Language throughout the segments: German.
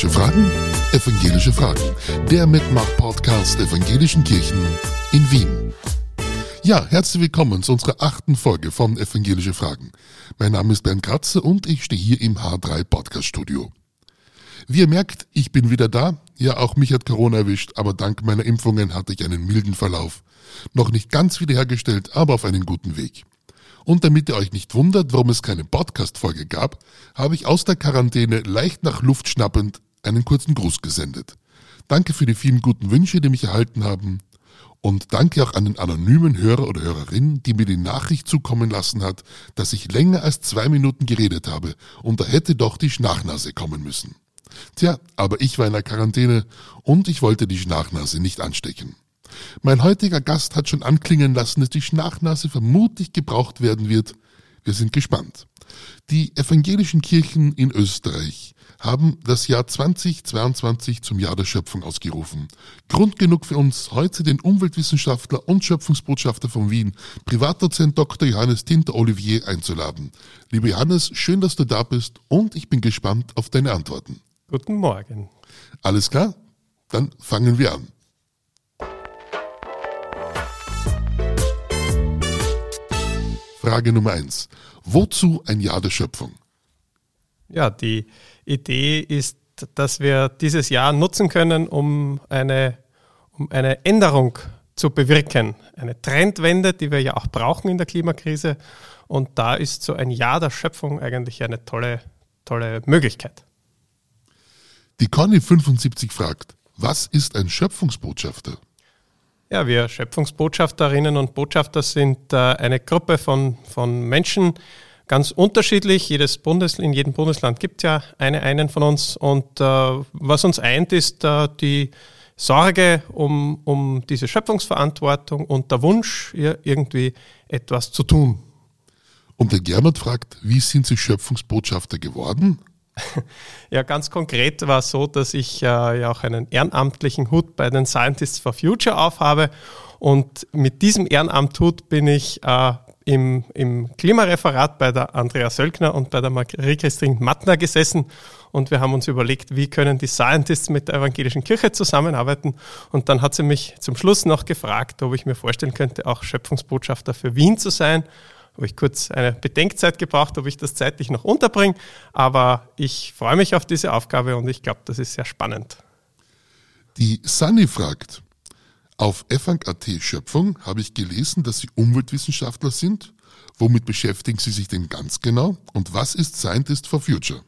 Evangelische Fragen? Evangelische Fragen. Der Mitmach-Podcast Evangelischen Kirchen in Wien. Ja, herzlich willkommen zu unserer achten Folge von Evangelische Fragen. Mein Name ist Bernd Kratze und ich stehe hier im H3 Podcast Studio. Wie ihr merkt, ich bin wieder da. Ja, auch mich hat Corona erwischt, aber dank meiner Impfungen hatte ich einen milden Verlauf. Noch nicht ganz wiederhergestellt, aber auf einen guten Weg. Und damit ihr euch nicht wundert, warum es keine Podcast-Folge gab, habe ich aus der Quarantäne leicht nach Luft schnappend einen kurzen Gruß gesendet. Danke für die vielen guten Wünsche, die mich erhalten haben. Und danke auch an den anonymen Hörer oder Hörerin, die mir die Nachricht zukommen lassen hat, dass ich länger als zwei Minuten geredet habe und da hätte doch die Schnachnase kommen müssen. Tja, aber ich war in der Quarantäne und ich wollte die Schnachnase nicht anstecken. Mein heutiger Gast hat schon anklingen lassen, dass die Schnachnase vermutlich gebraucht werden wird. Wir sind gespannt. Die evangelischen Kirchen in Österreich haben das Jahr 2022 zum Jahr der Schöpfung ausgerufen. Grund genug für uns, heute den Umweltwissenschaftler und Schöpfungsbotschafter von Wien, Privatdozent Dr. Johannes Tinter Olivier einzuladen. Lieber Johannes, schön, dass du da bist und ich bin gespannt auf deine Antworten. Guten Morgen. Alles klar? Dann fangen wir an. Frage Nummer eins. Wozu ein Jahr der Schöpfung? Ja, die Idee ist, dass wir dieses Jahr nutzen können, um eine, um eine Änderung zu bewirken. Eine Trendwende, die wir ja auch brauchen in der Klimakrise. Und da ist so ein Jahr der Schöpfung eigentlich eine tolle, tolle Möglichkeit. Die Conny 75 fragt, was ist ein Schöpfungsbotschafter? Ja, wir Schöpfungsbotschafterinnen und Botschafter sind äh, eine Gruppe von, von Menschen, ganz unterschiedlich. Jedes Bundes, in jedem Bundesland gibt es ja eine, einen von uns. Und äh, was uns eint, ist äh, die Sorge um, um diese Schöpfungsverantwortung und der Wunsch, ihr irgendwie etwas zu tun. Und der Gernot fragt, wie sind Sie Schöpfungsbotschafter geworden? Ja, ganz konkret war es so, dass ich äh, ja auch einen ehrenamtlichen Hut bei den Scientists for Future aufhabe. Und mit diesem Ehrenamthut bin ich äh, im, im Klimareferat bei der Andrea Sölkner und bei der Marie-Christine Mattner gesessen und wir haben uns überlegt, wie können die Scientists mit der evangelischen Kirche zusammenarbeiten. Und dann hat sie mich zum Schluss noch gefragt, ob ich mir vorstellen könnte, auch Schöpfungsbotschafter für Wien zu sein habe ich kurz eine Bedenkzeit gebraucht, ob ich das zeitlich noch unterbringe. Aber ich freue mich auf diese Aufgabe und ich glaube, das ist sehr spannend. Die Sunny fragt, auf FANG.at Schöpfung habe ich gelesen, dass Sie Umweltwissenschaftler sind. Womit beschäftigen Sie sich denn ganz genau? Und was ist Scientist for Future?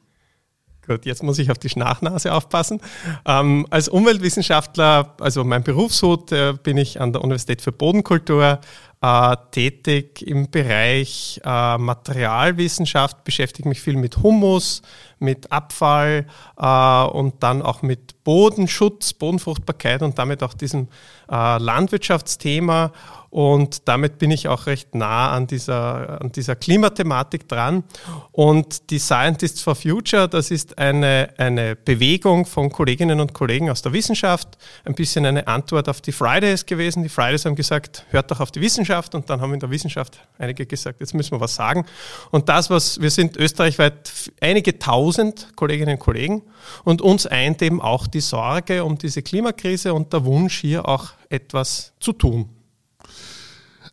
Gut, jetzt muss ich auf die Schnachnase aufpassen. Ähm, als Umweltwissenschaftler, also mein Berufshut, äh, bin ich an der Universität für Bodenkultur äh, tätig im Bereich äh, Materialwissenschaft, beschäftige mich viel mit Humus, mit Abfall äh, und dann auch mit Bodenschutz, Bodenfruchtbarkeit und damit auch diesem äh, Landwirtschaftsthema und damit bin ich auch recht nah an dieser, an dieser Klimathematik dran. Und die Scientists for Future, das ist eine, eine Bewegung von Kolleginnen und Kollegen aus der Wissenschaft, ein bisschen eine Antwort auf die Fridays gewesen. Die Fridays haben gesagt, hört doch auf die Wissenschaft. Und dann haben in der Wissenschaft einige gesagt, jetzt müssen wir was sagen. Und das, was wir sind österreichweit einige tausend Kolleginnen und Kollegen. Und uns eint eben auch die Sorge um diese Klimakrise und der Wunsch, hier auch etwas zu tun.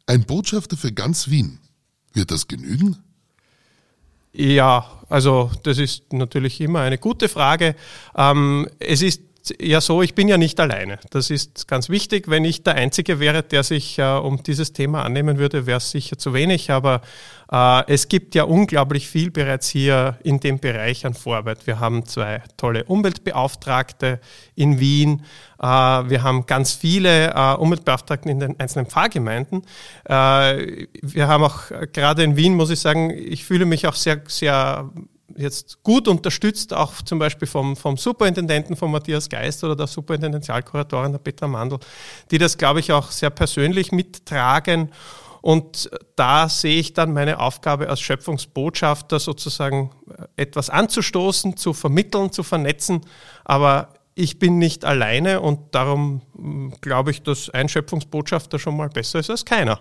Ein Botschafter für ganz Wien. Wird das genügen? Ja, also das ist natürlich immer eine gute Frage. Ähm, es ist ja so, ich bin ja nicht alleine. Das ist ganz wichtig. Wenn ich der Einzige wäre, der sich äh, um dieses Thema annehmen würde, wäre es sicher zu wenig. Aber äh, es gibt ja unglaublich viel bereits hier in dem Bereich an Vorarbeit. Wir haben zwei tolle Umweltbeauftragte in Wien. Äh, wir haben ganz viele äh, Umweltbeauftragten in den einzelnen Pfarrgemeinden. Wir haben auch gerade in Wien, muss ich sagen, ich fühle mich auch sehr, sehr jetzt gut unterstützt, auch zum Beispiel vom, vom Superintendenten von Matthias Geist oder der Superintendentialkuratorin der Petra Mandl, die das, glaube ich, auch sehr persönlich mittragen. Und da sehe ich dann meine Aufgabe als Schöpfungsbotschafter sozusagen äh, etwas anzustoßen, zu vermitteln, zu vernetzen. Aber ich bin nicht alleine und darum hm, glaube ich, dass ein Schöpfungsbotschafter schon mal besser ist als keiner.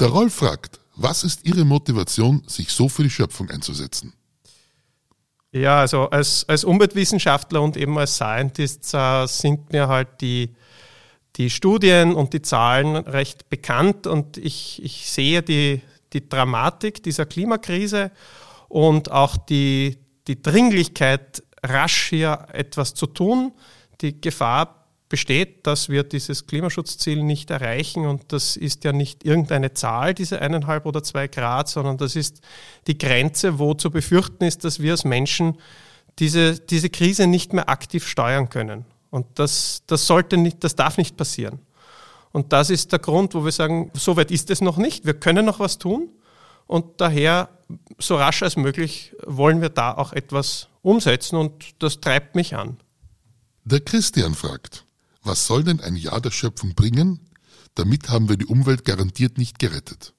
Der Rolf fragt, Was ist Ihre Motivation, sich so für die Schöpfung einzusetzen? Ja, also als, als Umweltwissenschaftler und eben als Scientist äh, sind mir halt die, die Studien und die Zahlen recht bekannt und ich, ich sehe die, die Dramatik dieser Klimakrise und auch die, die Dringlichkeit, rasch hier etwas zu tun. Die Gefahr besteht, dass wir dieses Klimaschutzziel nicht erreichen. Und das ist ja nicht irgendeine Zahl, diese eineinhalb oder zwei Grad, sondern das ist die Grenze, wo zu befürchten ist, dass wir als Menschen diese, diese Krise nicht mehr aktiv steuern können. Und das, das sollte nicht, das darf nicht passieren. Und das ist der Grund, wo wir sagen, so weit ist es noch nicht. Wir können noch was tun. Und daher, so rasch als möglich, wollen wir da auch etwas umsetzen. Und das treibt mich an. Der Christian fragt, was soll denn ein Jahr der Schöpfung bringen? Damit haben wir die Umwelt garantiert nicht gerettet.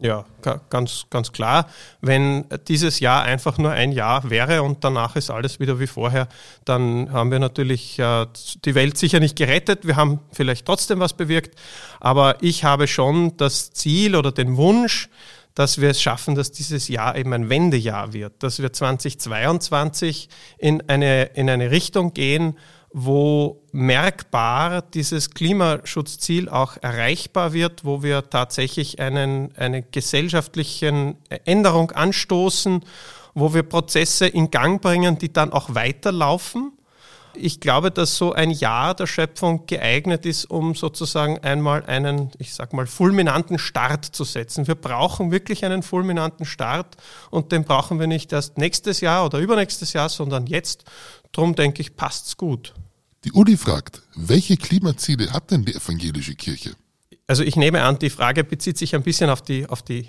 Ja, ganz, ganz klar. Wenn dieses Jahr einfach nur ein Jahr wäre und danach ist alles wieder wie vorher, dann haben wir natürlich äh, die Welt sicher nicht gerettet. Wir haben vielleicht trotzdem was bewirkt. Aber ich habe schon das Ziel oder den Wunsch, dass wir es schaffen, dass dieses Jahr eben ein Wendejahr wird, dass wir 2022 in eine, in eine Richtung gehen, wo merkbar dieses Klimaschutzziel auch erreichbar wird, wo wir tatsächlich einen, eine gesellschaftliche Änderung anstoßen, wo wir Prozesse in Gang bringen, die dann auch weiterlaufen. Ich glaube, dass so ein Jahr der Schöpfung geeignet ist, um sozusagen einmal einen, ich sag mal, fulminanten Start zu setzen. Wir brauchen wirklich einen fulminanten Start und den brauchen wir nicht erst nächstes Jahr oder übernächstes Jahr, sondern jetzt. Drum denke ich, passt's gut. Die Uli fragt, welche Klimaziele hat denn die evangelische Kirche? Also ich nehme an, die Frage bezieht sich ein bisschen auf die, auf die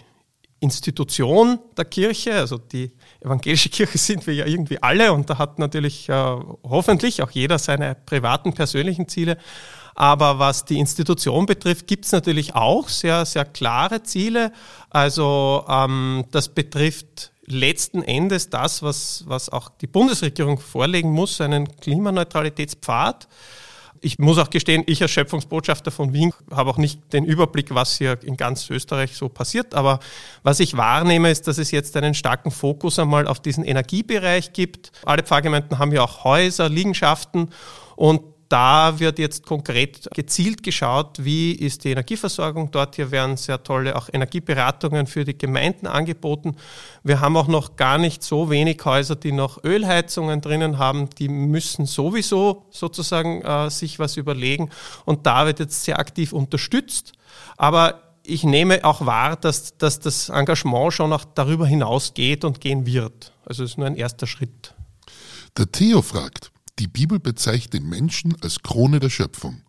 Institution der Kirche. Also die evangelische Kirche sind wir ja irgendwie alle und da hat natürlich äh, hoffentlich auch jeder seine privaten, persönlichen Ziele. Aber was die Institution betrifft, gibt es natürlich auch sehr, sehr klare Ziele. Also ähm, das betrifft letzten Endes das, was, was auch die Bundesregierung vorlegen muss, einen Klimaneutralitätspfad. Ich muss auch gestehen, ich als Schöpfungsbotschafter von Wien habe auch nicht den Überblick, was hier in ganz Österreich so passiert. Aber was ich wahrnehme, ist, dass es jetzt einen starken Fokus einmal auf diesen Energiebereich gibt. Alle Pfarrgemeinden haben ja auch Häuser, Liegenschaften und da wird jetzt konkret gezielt geschaut, wie ist die Energieversorgung dort. Hier werden sehr tolle auch Energieberatungen für die Gemeinden angeboten. Wir haben auch noch gar nicht so wenig Häuser, die noch Ölheizungen drinnen haben. Die müssen sowieso sozusagen äh, sich was überlegen. Und da wird jetzt sehr aktiv unterstützt. Aber ich nehme auch wahr, dass, dass das Engagement schon auch darüber hinausgeht und gehen wird. Also es ist nur ein erster Schritt. Der Theo fragt, die Bibel bezeichnet den Menschen als Krone der Schöpfung.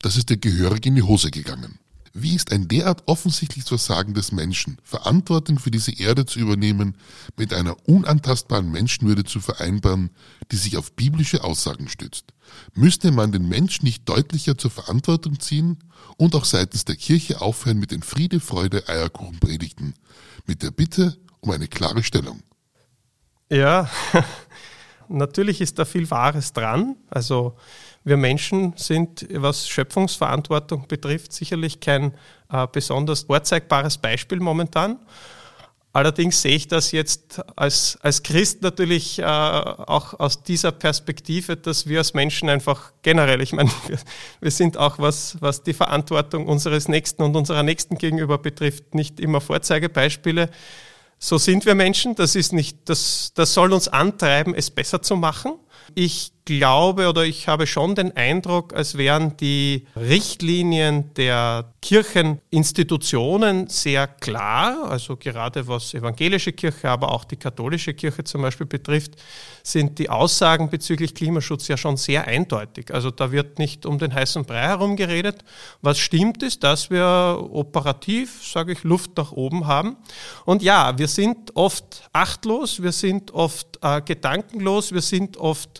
Das ist dir gehörig in die Hose gegangen. Wie ist ein derart offensichtliches Versagen des Menschen, Verantwortung für diese Erde zu übernehmen, mit einer unantastbaren Menschenwürde zu vereinbaren, die sich auf biblische Aussagen stützt? Müsste man den Menschen nicht deutlicher zur Verantwortung ziehen und auch seitens der Kirche aufhören mit den Friede, Freude, Eierkuchen predigten, mit der Bitte um eine klare Stellung? Ja, Natürlich ist da viel Wahres dran. Also wir Menschen sind, was Schöpfungsverantwortung betrifft, sicherlich kein äh, besonders vorzeigbares Beispiel momentan. Allerdings sehe ich das jetzt als, als Christ natürlich äh, auch aus dieser Perspektive, dass wir als Menschen einfach generell, ich meine, wir, wir, sind auch, was, was die Verantwortung unseres Nächsten und unserer Nächsten gegenüber betrifft, nicht immer Vorzeigebeispiele. So sind wir Menschen. Das ist nicht, das, das soll uns antreiben, es besser zu machen. Ich glaube oder ich habe schon den Eindruck, als wären die Richtlinien der Kircheninstitutionen sehr klar, also gerade was evangelische Kirche, aber auch die katholische Kirche zum Beispiel betrifft, sind die Aussagen bezüglich Klimaschutz ja schon sehr eindeutig. Also da wird nicht um den heißen Brei herum geredet. Was stimmt ist, dass wir operativ, sage ich, Luft nach oben haben. Und ja, wir sind oft achtlos, wir sind oft äh, gedankenlos, wir sind oft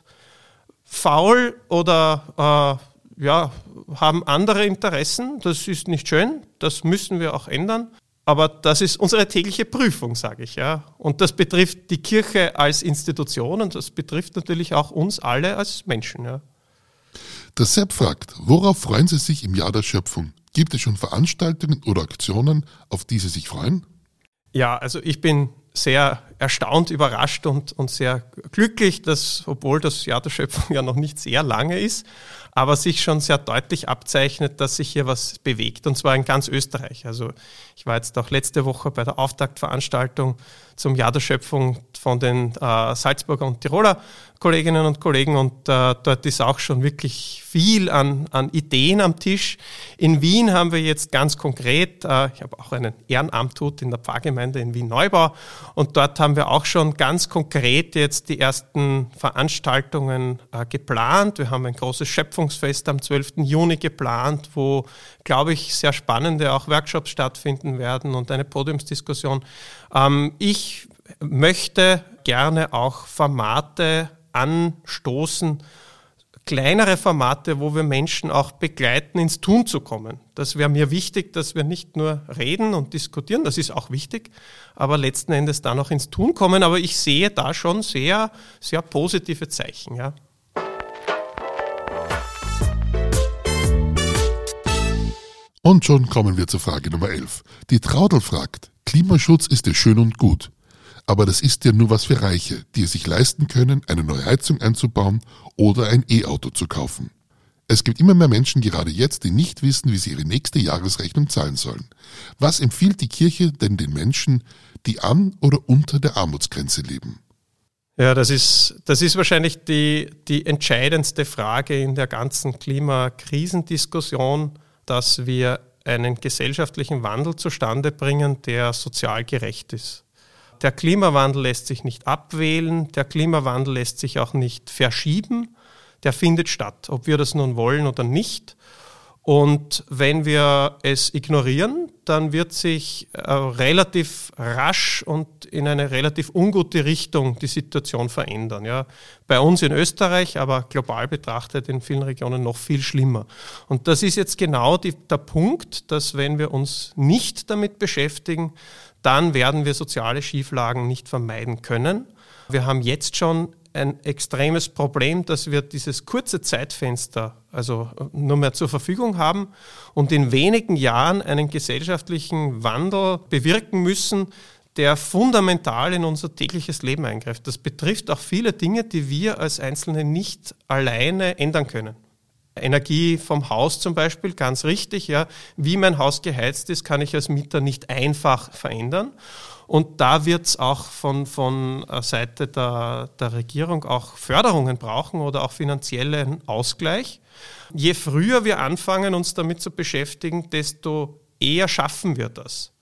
faul oder äh, ja, haben andere Interessen. Das ist nicht schön, das müssen wir auch ändern. Aber das ist unsere tägliche Prüfung, sage ich. Ja. Und das betrifft die Kirche als Institution und das betrifft natürlich auch uns alle als Menschen. Ja. Der Sepp fragt, worauf freuen Sie sich im Jahr der Schöpfung? Gibt es schon Veranstaltungen oder Aktionen, auf die Sie sich freuen? Ja, also ich bin sehr erstaunt, überrascht und, und sehr glücklich, dass, obwohl das Jahr der Schöpfung ja noch nicht sehr lange ist, aber sich schon sehr deutlich abzeichnet, dass sich hier was bewegt, und zwar in ganz Österreich. Also ich war jetzt auch letzte Woche bei der Auftaktveranstaltung zum Jahr der Schöpfung von den äh, Salzburger und Tiroler Kolleginnen und Kollegen und äh, dort ist auch schon wirklich viel an, an Ideen am Tisch. In Wien haben wir jetzt ganz konkret, äh, ich habe auch einen Ehrenamt tut in der Pfarrgemeinde in Wien-Neubau und dort haben wir auch schon ganz konkret jetzt die ersten Veranstaltungen äh, geplant. Wir haben ein großes Schöpfungsfest am 12. Juni geplant, wo, glaube ich, sehr spannende auch Workshops stattfinden werden und eine Podiumsdiskussion. Ähm, ich möchte gerne auch Formate anstoßen, kleinere Formate, wo wir Menschen auch begleiten, ins Tun zu kommen. Das wäre mir wichtig, dass wir nicht nur reden und diskutieren, das ist auch wichtig, aber letzten Endes dann auch ins Tun kommen. Aber ich sehe da schon sehr, sehr positive Zeichen. Ja. Und schon kommen wir zur Frage Nummer 11. Die Traudel fragt, Klimaschutz ist ja schön und gut. Aber das ist ja nur was für Reiche, die es sich leisten können, eine neue Heizung einzubauen oder ein E-Auto zu kaufen. Es gibt immer mehr Menschen gerade jetzt, die nicht wissen, wie sie ihre nächste Jahresrechnung zahlen sollen. Was empfiehlt die Kirche denn den Menschen, die an oder unter der Armutsgrenze leben? Ja, das ist, das ist wahrscheinlich die, die entscheidendste Frage in der ganzen Klimakrisendiskussion, dass wir einen gesellschaftlichen Wandel zustande bringen, der sozial gerecht ist. Der Klimawandel lässt sich nicht abwählen, der Klimawandel lässt sich auch nicht verschieben, der findet statt, ob wir das nun wollen oder nicht. Und wenn wir es ignorieren, dann wird sich äh, relativ rasch und in eine relativ ungute Richtung die Situation verändern. Ja. Bei uns in Österreich, aber global betrachtet in vielen Regionen noch viel schlimmer. Und das ist jetzt genau die, der Punkt, dass wenn wir uns nicht damit beschäftigen, dann werden wir soziale Schieflagen nicht vermeiden können. Wir haben jetzt schon ein extremes Problem, dass wir dieses kurze Zeitfenster also nur mehr zur Verfügung haben und in wenigen Jahren einen gesellschaftlichen Wandel bewirken müssen, der fundamental in unser tägliches Leben eingreift. Das betrifft auch viele Dinge, die wir als Einzelne nicht alleine ändern können. Energie vom Haus zum Beispiel, ganz richtig, ja. Wie mein Haus geheizt ist, kann ich als Mieter nicht einfach verändern. Und da wird es auch von, von Seite der, der Regierung auch Förderungen brauchen oder auch finanziellen Ausgleich. Je früher wir anfangen, uns damit zu beschäftigen, desto eher schaffen wir das.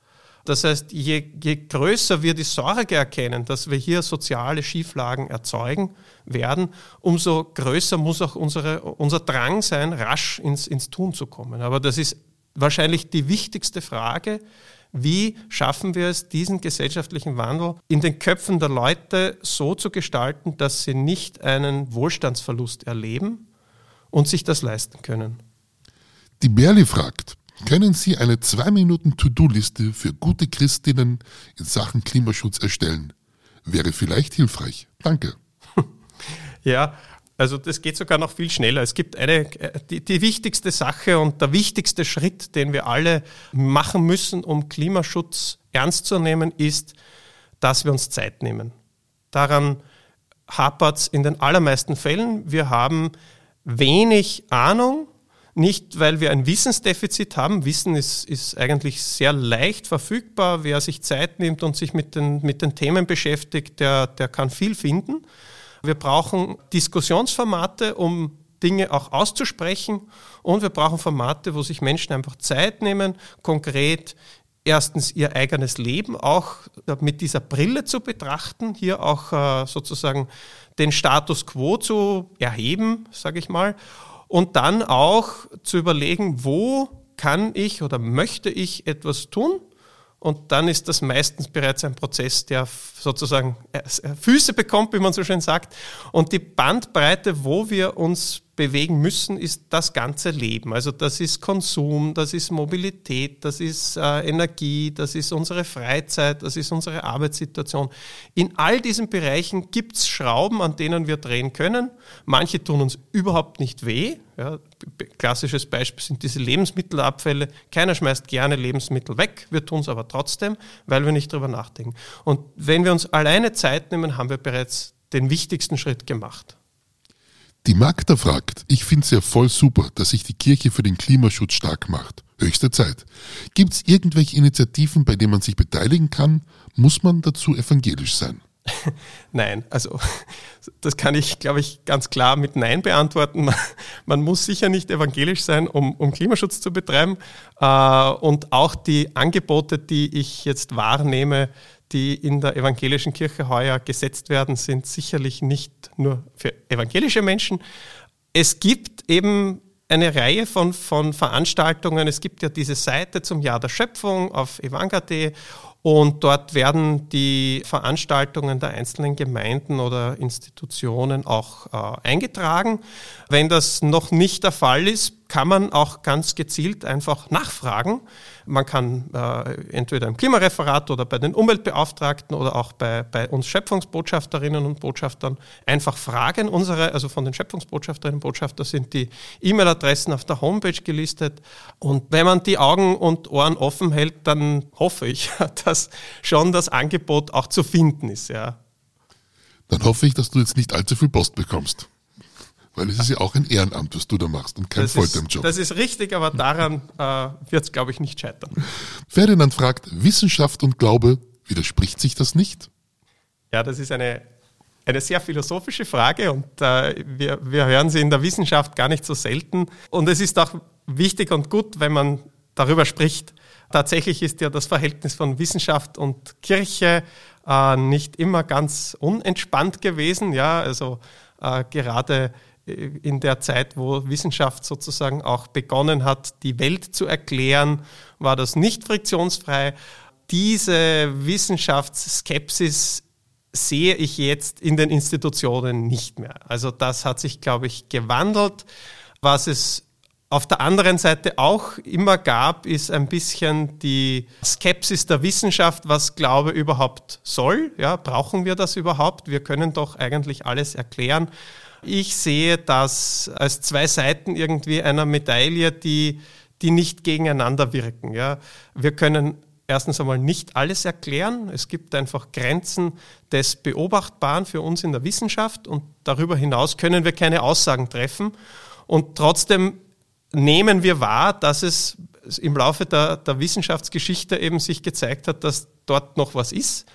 Das heißt, je, je größer wir die Sorge erkennen, dass wir hier soziale Schieflagen erzeugen werden, umso größer muss auch unsere, unser Drang sein, rasch ins, ins Tun zu kommen. Aber das ist wahrscheinlich die wichtigste Frage. Wie schaffen wir es, diesen gesellschaftlichen Wandel in den Köpfen der Leute so zu gestalten, dass sie nicht einen Wohlstandsverlust erleben und sich das leisten können? Die Berli fragt, können Sie eine 2-Minuten-To-Do-Liste für gute Christinnen in Sachen Klimaschutz erstellen? Wäre vielleicht hilfreich. Danke. Ja, also das geht sogar noch viel schneller. Es gibt eine, die, die, wichtigste Sache und der wichtigste Schritt, den wir alle machen müssen, um Klimaschutz ernst zu nehmen, ist, dass wir uns Zeit nehmen. Daran hapert es in den allermeisten Fällen. Wir haben wenig Ahnung nicht, weil wir ein Wissensdefizit haben. Wissen ist, ist eigentlich sehr leicht verfügbar. Wer sich Zeit nimmt und sich mit den, mit den Themen beschäftigt, der, der kann viel finden. Wir brauchen Diskussionsformate, um Dinge auch auszusprechen. Und wir brauchen Formate, wo sich Menschen einfach Zeit nehmen, konkret erstens ihr eigenes Leben auch mit dieser Brille zu betrachten, hier auch äh, sozusagen den Status quo zu erheben, sage ich mal, und dann auch zu überlegen, wo kann ich oder möchte ich etwas tun? Und dann ist das meistens bereits ein Prozess, der sozusagen Füße bekommt, wie man so schön sagt. Und die Bandbreite, wo wir uns bewegen müssen, ist das ganze Leben. Also das ist Konsum, das ist Mobilität, das ist äh, Energie, das ist unsere Freizeit, das ist unsere Arbeitssituation. In all diesen Bereichen gibt es Schrauben, an denen wir drehen können. Manche tun uns überhaupt nicht weh. Ja, klassisches Beispiel sind diese Lebensmittelabfälle. Keiner schmeißt gerne Lebensmittel weg, wir tun es aber trotzdem, weil wir nicht drüber nachdenken. Und wenn wir uns alleine Zeit nehmen, haben wir bereits den wichtigsten Schritt gemacht. Die Magda fragt, ich finde es ja voll super, dass sich die Kirche für den Klimaschutz stark macht. Höchste Zeit. Gibt es irgendwelche Initiativen, bei denen man sich beteiligen kann? Muss man dazu evangelisch sein? Nein, also das kann ich, glaube ich, ganz klar mit Nein beantworten. Man muss sicher nicht evangelisch sein, um, um Klimaschutz zu betreiben. Äh, und auch die Angebote, die ich jetzt wahrnehme, die in der evangelischen Kirche heuer gesetzt werden, sind sicherlich nicht nur für evangelische Menschen. Es gibt eben eine Reihe von, von Veranstaltungen. Es gibt ja diese Seite zum Jahr der Schöpfung auf evanga.de und dort werden die Veranstaltungen der einzelnen Gemeinden oder Institutionen auch äh, eingetragen. Wenn das noch nicht der Fall ist, kann man auch ganz gezielt einfach nachfragen. Man kann äh, entweder im Klimareferat oder bei den Umweltbeauftragten oder auch bei, bei uns Schöpfungsbotschafterinnen und Botschaftern einfach fragen. Unsere, also von den Schöpfungsbotschafterinnen und Botschaftern sind die E-Mail-Adressen auf der Homepage gelistet. Und wenn man die Augen und Ohren offen hält, dann hoffe ich, dass schon das Angebot auch zu finden ist. Ja. Dann hoffe ich, dass du jetzt nicht allzu viel Post bekommst. Weil es ist ja auch ein Ehrenamt, was du da machst und kein Volltime-Job. Das ist richtig, aber daran äh, wird es, glaube ich, nicht scheitern. Ferdinand fragt, Wissenschaft und Glaube, widerspricht sich das nicht? Ja, das ist eine, eine sehr philosophische Frage und äh, wir, wir hören sie in der Wissenschaft gar nicht so selten. Und es ist auch wichtig und gut, wenn man darüber spricht. Tatsächlich ist ja das Verhältnis von Wissenschaft und Kirche äh, nicht immer ganz unentspannt gewesen. Ja, also äh, gerade in der Zeit, wo Wissenschaft sozusagen auch begonnen hat, die Welt zu erklären, war das nicht friktionsfrei. Diese Wissenschaftsskepsis sehe ich jetzt in den Institutionen nicht mehr. Also das hat sich, glaube ich, gewandelt. Was es auf der anderen Seite auch immer gab, ist ein bisschen die Skepsis der Wissenschaft, was Glaube überhaupt soll. Ja, brauchen wir das überhaupt? Wir können doch eigentlich alles erklären. Ich sehe das als zwei Seiten irgendwie einer Medaille, die, die nicht gegeneinander wirken. Ja. Wir können erstens einmal nicht alles erklären. Es gibt einfach Grenzen des Beobachtbaren für uns in der Wissenschaft und darüber hinaus können wir keine Aussagen treffen. Und trotzdem nehmen wir wahr, dass es im Laufe der, der Wissenschaftsgeschichte eben sich gezeigt hat, dass dort noch was ist.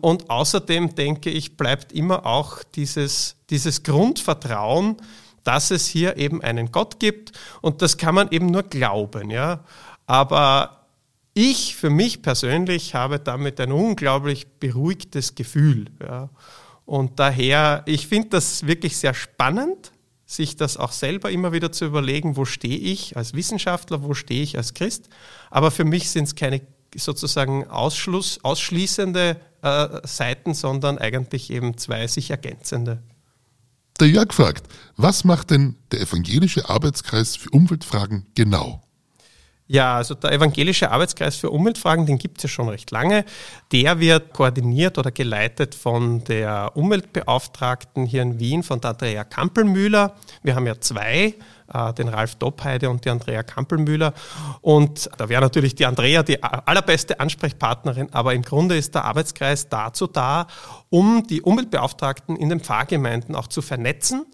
Und außerdem denke ich, bleibt immer auch dieses, dieses Grundvertrauen, dass es hier eben einen Gott gibt und das kann man eben nur glauben, ja. Aber ich für mich persönlich habe damit ein unglaublich beruhigtes Gefühl, ja. Und daher, ich finde das wirklich sehr spannend, sich das auch selber immer wieder zu überlegen, wo stehe ich als Wissenschaftler, wo stehe ich als Christ. Aber für mich sind es keine sozusagen Ausschluss, ausschließende äh, Seiten, sondern eigentlich eben zwei sich ergänzende. Der Jörg fragt, was macht denn der evangelische Arbeitskreis für Umweltfragen genau? Ja, also der Evangelische Arbeitskreis für Umweltfragen, den gibt es ja schon recht lange. Der wird koordiniert oder geleitet von der Umweltbeauftragten hier in Wien, von der Andrea Kampelmüller. Wir haben ja zwei äh, den Ralf Doppheide und die Andrea Kampelmüller. Und da wäre natürlich die Andrea die allerbeste Ansprechpartnerin, aber im Grunde ist der Arbeitskreis dazu da, um die Umweltbeauftragten in den Pfarrgemeinden auch zu vernetzen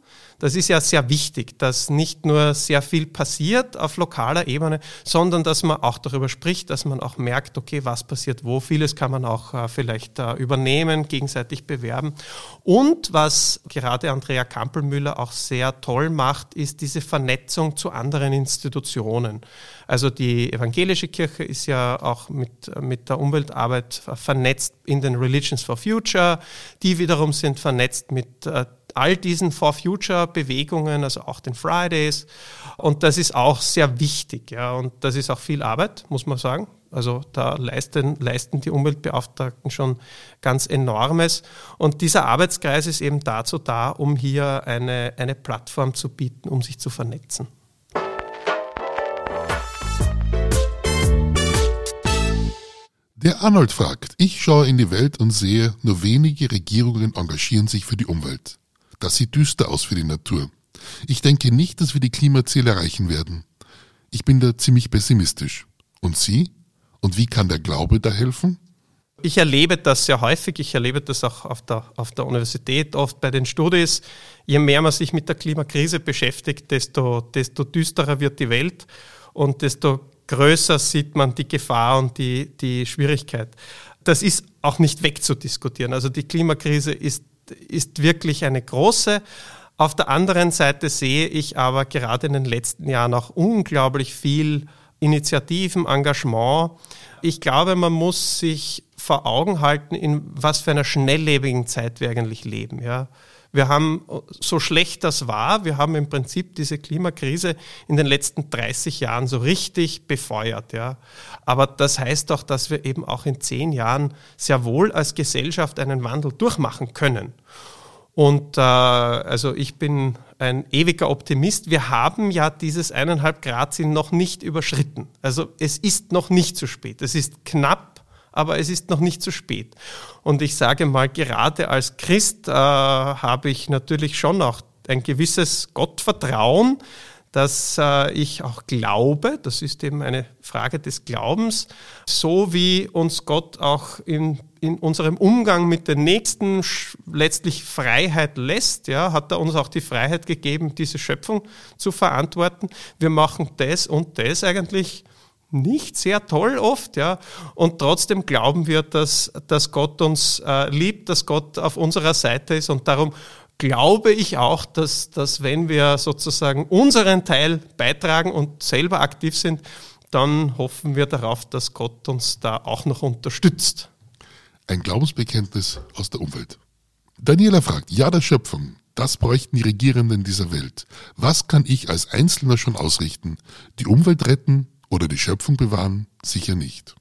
das ist ja sehr wichtig, dass nicht nur sehr viel passiert auf lokaler Ebene, sondern dass man auch darüber spricht, dass man auch merkt, okay, was passiert wo. Vieles kann man auch äh, vielleicht äh, übernehmen, gegenseitig bewerben. Und was gerade Andrea Kampelmüller auch sehr toll macht, ist diese Vernetzung zu anderen Institutionen. Also die evangelische Kirche ist ja auch mit, mit der Umweltarbeit vernetzt in den Religions for Future. Die wiederum sind vernetzt mit äh, all diesen For Future Bewegungen, also auch den Fridays. Und das ist auch sehr wichtig. Ja. Und das ist auch viel Arbeit, muss man sagen. Also da leisten, leisten die Umweltbeauftragten schon ganz enormes. Und dieser Arbeitskreis ist eben dazu da, um hier eine, eine Plattform zu bieten, um sich zu vernetzen. Der Arnold fragt, ich schaue in die Welt und sehe, nur wenige Regierungen engagieren sich für die Umwelt. Das sieht düster aus für die Natur. Ich denke nicht, dass wir die Klimaziele erreichen werden. Ich bin da ziemlich pessimistisch. Und Sie? Und wie kann der Glaube da helfen? Ich erlebe das sehr häufig. Ich erlebe das auch auf der, auf der Universität, oft bei den Studis. Je mehr man sich mit der Klimakrise beschäftigt, desto, desto düsterer wird die Welt und desto größer sieht man die Gefahr und die, die Schwierigkeit. Das ist auch nicht wegzudiskutieren. Also die Klimakrise ist, ist wirklich eine große. Auf der anderen Seite sehe ich aber gerade in den letzten Jahren auch unglaublich viel Initiativen, Engagement. Ich glaube, man muss sich vor Augen halten, in was für einer schnelllebigen Zeit wir eigentlich leben. Ja. Wir haben, so schlecht das war, wir haben im Prinzip diese Klimakrise in den letzten 30 Jahren so richtig befeuert. Ja. Aber das heißt doch, dass wir eben auch in zehn Jahren sehr wohl als Gesellschaft einen Wandel durchmachen können. Und äh, also ich bin ein ewiger Optimist. Wir haben ja dieses eineinhalb Grad Ziel noch nicht überschritten. Also es ist noch nicht zu spät. Es ist knapp aber es ist noch nicht zu spät. Und ich sage mal, gerade als Christ äh, habe ich natürlich schon auch ein gewisses Gottvertrauen, dass äh, ich auch glaube, das ist eben eine Frage des Glaubens, so wie uns Gott auch in, in unserem Umgang mit den Nächsten letztlich Freiheit lässt, ja, hat er uns auch die Freiheit gegeben, diese Schöpfung zu verantworten. Wir machen das und das eigentlich nicht sehr toll oft, ja. Und trotzdem glauben wir, dass, dass Gott uns äh, liebt, dass Gott auf unserer Seite ist. Und darum glaube ich auch, dass, dass wenn wir sozusagen unseren Teil beitragen und selber aktiv sind, dann hoffen wir darauf, dass Gott uns da auch noch unterstützt. Ein Glaubensbekenntnis aus der Umwelt. Daniela fragt, ja der Schöpfung, das bräuchten die Regierenden dieser Welt. Was kann ich als Einzelner schon ausrichten? Die Umwelt retten, oder die Schöpfung bewahren? Sicher nicht.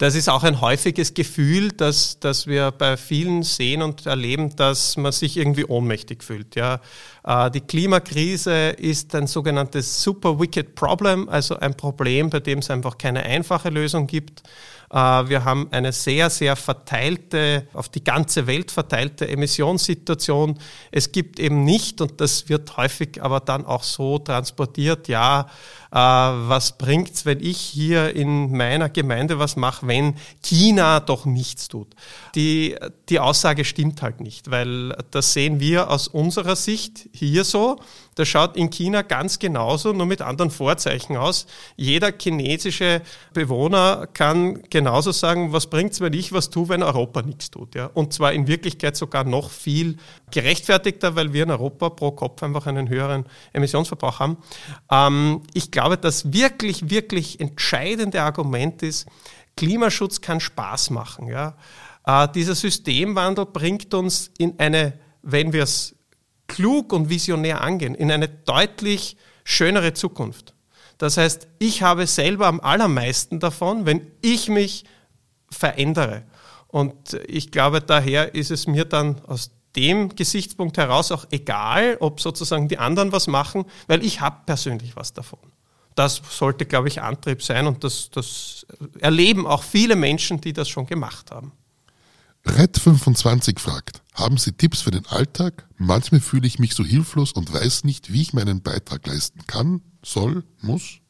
Das ist auch ein häufiges Gefühl, dass, dass wir bei vielen sehen und erleben, dass man sich irgendwie ohnmächtig fühlt. Ja. Äh, die Klimakrise ist ein sogenanntes Super Wicked Problem, also ein Problem, bei dem es einfach keine einfache Lösung gibt. Äh, wir haben eine sehr, sehr verteilte, auf die ganze Welt verteilte Emissionssituation. Es gibt eben nicht, und das wird häufig aber dann auch so transportiert, ja, äh, was bringt's, wenn ich hier in meiner Gemeinde was mache, wenn China doch nichts tut. Die, die Aussage stimmt halt nicht, weil das sehen wir aus unserer Sicht hier so. Das schaut in China ganz genauso, nur mit anderen Vorzeichen aus. Jeder chinesische Bewohner kann genauso sagen, was bringt's, wenn ich was tue, wenn Europa nichts tut. Ja? Und zwar in Wirklichkeit sogar noch viel gerechtfertigter, weil wir in Europa pro Kopf einfach einen höheren Emissionsverbrauch haben. Ähm, ich glaube, das wirklich, wirklich entscheidende Argument ist, Klimaschutz kann Spaß machen. Ja? Äh, dieser Systemwandel bringt uns in eine, wenn wir es klug und visionär angehen, in eine deutlich schönere Zukunft. Das heißt, ich habe selber am allermeisten davon, wenn ich mich verändere. Und ich glaube, daher ist es mir dann aus dem Gesichtspunkt heraus auch egal, ob sozusagen die anderen was machen, weil ich habe persönlich was davon. Das sollte, glaube ich, Antrieb sein und das, das erleben auch viele Menschen, die das schon gemacht haben. Red25 fragt, haben Sie Tipps für den Alltag? Manchmal fühle ich mich so hilflos und weiß nicht, wie ich meinen Beitrag leisten kann, soll, muss.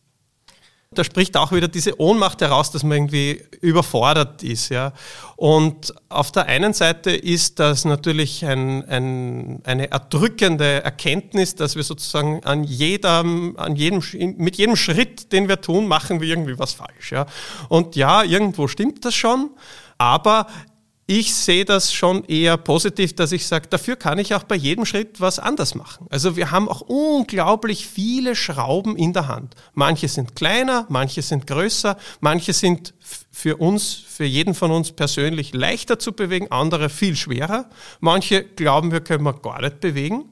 Da spricht auch wieder diese Ohnmacht heraus, dass man irgendwie überfordert ist. Ja. Und auf der einen Seite ist das natürlich ein, ein, eine erdrückende Erkenntnis, dass wir sozusagen an jedem, an jedem, mit jedem Schritt, den wir tun, machen wir irgendwie was falsch. Ja. Und ja, irgendwo stimmt das schon. Aber ich sehe das schon eher positiv, dass ich sage, dafür kann ich auch bei jedem Schritt was anders machen. Also wir haben auch unglaublich viele Schrauben in der Hand. Manche sind kleiner, manche sind größer, manche sind für uns, für jeden von uns persönlich leichter zu bewegen, andere viel schwerer. Manche glauben, wir können wir gar nicht bewegen.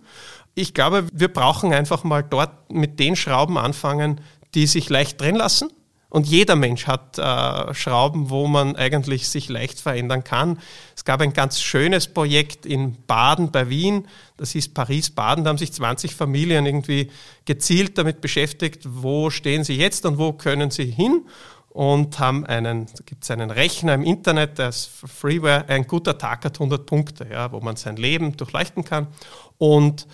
Ich glaube, wir brauchen einfach mal dort mit den Schrauben anfangen, die sich leicht drehen lassen Und jeder Mensch hat äh, Schrauben, wo man eigentlich sich leicht verändern kann. Es gab ein ganz schönes Projekt in Baden bei Wien, das hieß Paris-Baden. Da haben sich 20 Familien irgendwie gezielt damit beschäftigt, wo stehen sie jetzt und wo können sie hin. Und haben einen, da gibt es einen Rechner im Internet, der ist Freeware, ein guter Tag hat 100 Punkte, ja, wo man sein Leben durchleuchten kann. Und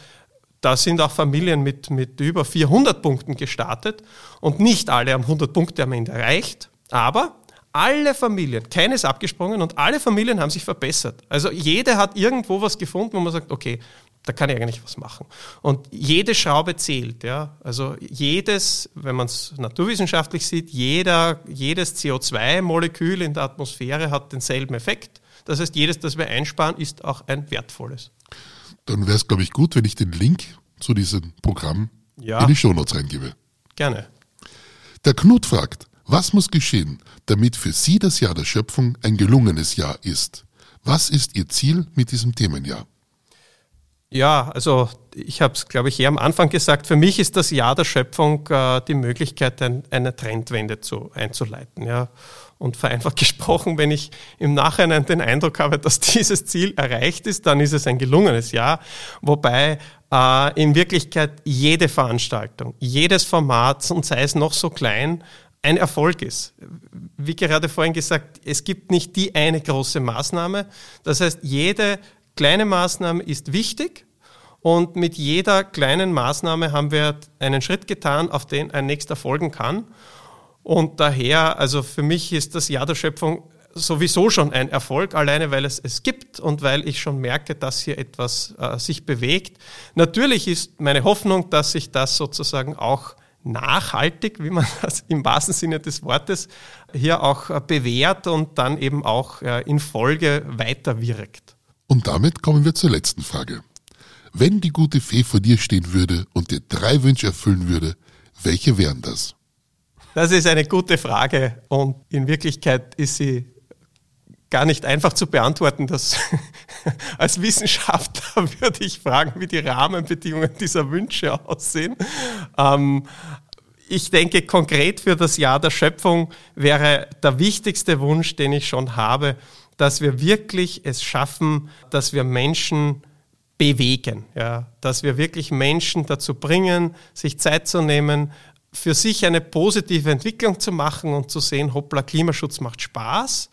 da sind auch Familien mit, mit über 400 Punkten gestartet und nicht alle haben 100 Punkte am Ende erreicht, aber alle Familien, keines abgesprungen und alle Familien haben sich verbessert. Also jede hat irgendwo was gefunden, wo man sagt, okay, da kann ich eigentlich was machen. Und jede Schraube zählt. Ja? Also jedes, wenn man es naturwissenschaftlich sieht, jeder, jedes CO2-Molekül in der Atmosphäre hat denselben Effekt. Das heißt, jedes, das wir einsparen, ist auch ein wertvolles dann wäre es, glaube ich, gut, wenn ich den Link zu diesem Programm ja. in die Shownotes reingebe. Gerne. Der Knut fragt, was muss geschehen, damit für Sie das Jahr der Schöpfung ein gelungenes Jahr ist? Was ist Ihr Ziel mit diesem Themenjahr? Ja, also ich habe es, glaube ich, eher am Anfang gesagt, für mich ist das Jahr der Schöpfung äh, die Möglichkeit, ein, eine Trendwende zu, einzuleiten. Ja. Und vereinfacht gesprochen, wenn ich im Nachhinein den Eindruck habe, dass dieses Ziel erreicht ist, dann ist es ein gelungenes Jahr. Wobei äh, in Wirklichkeit jede Veranstaltung, jedes Format, und sei es noch so klein, ein Erfolg ist. Wie gerade vorhin gesagt, es gibt nicht die eine große Maßnahme. Das heißt, jede kleine Maßnahme ist wichtig und mit jeder kleinen Maßnahme haben wir einen Schritt getan, auf den ein nächster folgen kann. Und daher, also für mich ist das Jahr der Schöpfung sowieso schon ein Erfolg, alleine weil es es gibt und weil ich schon merke, dass hier etwas äh, sich bewegt. Natürlich ist meine Hoffnung, dass sich das sozusagen auch nachhaltig, wie man das im wahrsten Sinne des Wortes hier auch äh, bewährt und dann eben auch äh, in Folge weiterwirkt. Und damit kommen wir zur letzten Frage. Wenn die gute Fee vor dir stehen würde und dir drei Wünsche erfüllen würde, welche wären das? Das ist eine gute Frage und in Wirklichkeit ist sie gar nicht einfach zu beantworten. Das als Wissenschaftler würde ich fragen, wie die Rahmenbedingungen dieser Wünsche aussehen. Ähm, ich denke, konkret für das Jahr der Schöpfung wäre der wichtigste Wunsch, den ich schon habe, dass wir wirklich es schaffen, dass wir Menschen bewegen, ja, dass wir wirklich Menschen dazu bringen, sich Zeit zu nehmen, für sich eine positive Entwicklung zu machen und zu sehen, hoppla, Klimaschutz macht Spaß.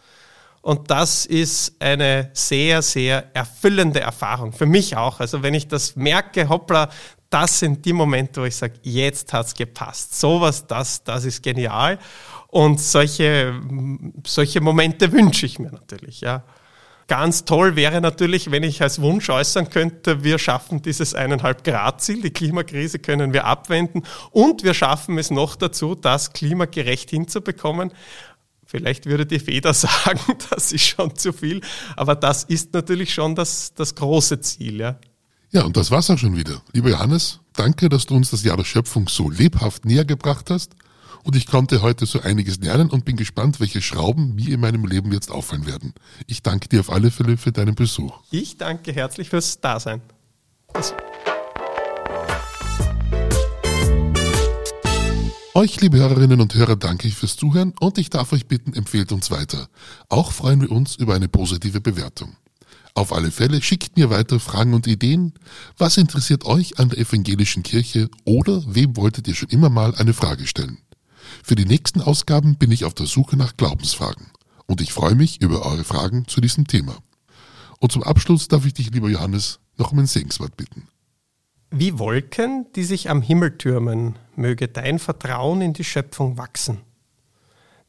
Und das ist eine sehr, sehr erfüllende Erfahrung. Für mich auch. Also wenn ich das merke, hoppla, das sind die Momente, wo ich sage, jetzt hat's gepasst. Sowas, das, das ist genial. Und solche, solche Momente wünsche ich mir natürlich, ja. Ganz toll wäre natürlich, wenn ich als Wunsch äußern könnte, wir schaffen dieses eineinhalb Grad Ziel, die Klimakrise können wir abwenden und wir schaffen es noch dazu, das klimagerecht hinzubekommen. Vielleicht würde die Feder sagen, das ist schon zu viel, aber das ist natürlich schon das, das große Ziel. Ja. ja, und das war's auch schon wieder. Lieber Johannes, danke, dass du uns das Jahr der Schöpfung so lebhaft näher gebracht hast und ich konnte heute so einiges lernen und bin gespannt, welche Schrauben mir in meinem Leben jetzt auffallen werden. Ich danke dir auf alle Fälle für deinen Besuch. Ich danke herzlich fürs Dasein. Das Euch, liebe Hörerinnen und Hörer, danke ich fürs Zuhören und ich darf euch bitten, empfehlt uns weiter. Auch freuen wir uns über eine positive Bewertung. Auf alle Fälle schickt mir weiter Fragen und Ideen. Was interessiert euch an der evangelischen Kirche oder wem wolltet ihr schon immer mal eine Frage stellen? Für die nächsten Ausgaben bin ich auf der Suche nach Glaubensfragen und ich freue mich über eure Fragen zu diesem Thema. Und zum Abschluss darf ich dich, lieber Johannes, noch um ein Segenswort bitten. Wie Wolken, die sich am Himmel türmen, möge dein Vertrauen in die Schöpfung wachsen.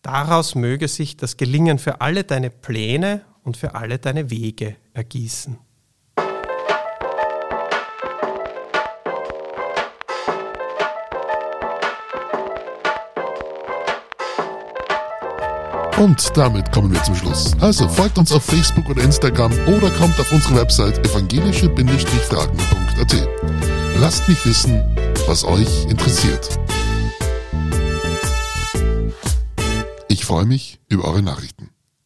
Daraus möge sich das Gelingen für alle deine Pläne und für alle deine Wege ergießen. Und damit kommen wir zum Schluss. Also folgt uns auf Facebook oder Instagram oder kommt auf unsere Website evangelische-fragen.at. Lasst mich wissen, was euch interessiert. Ich freue mich über eure Nachrichten.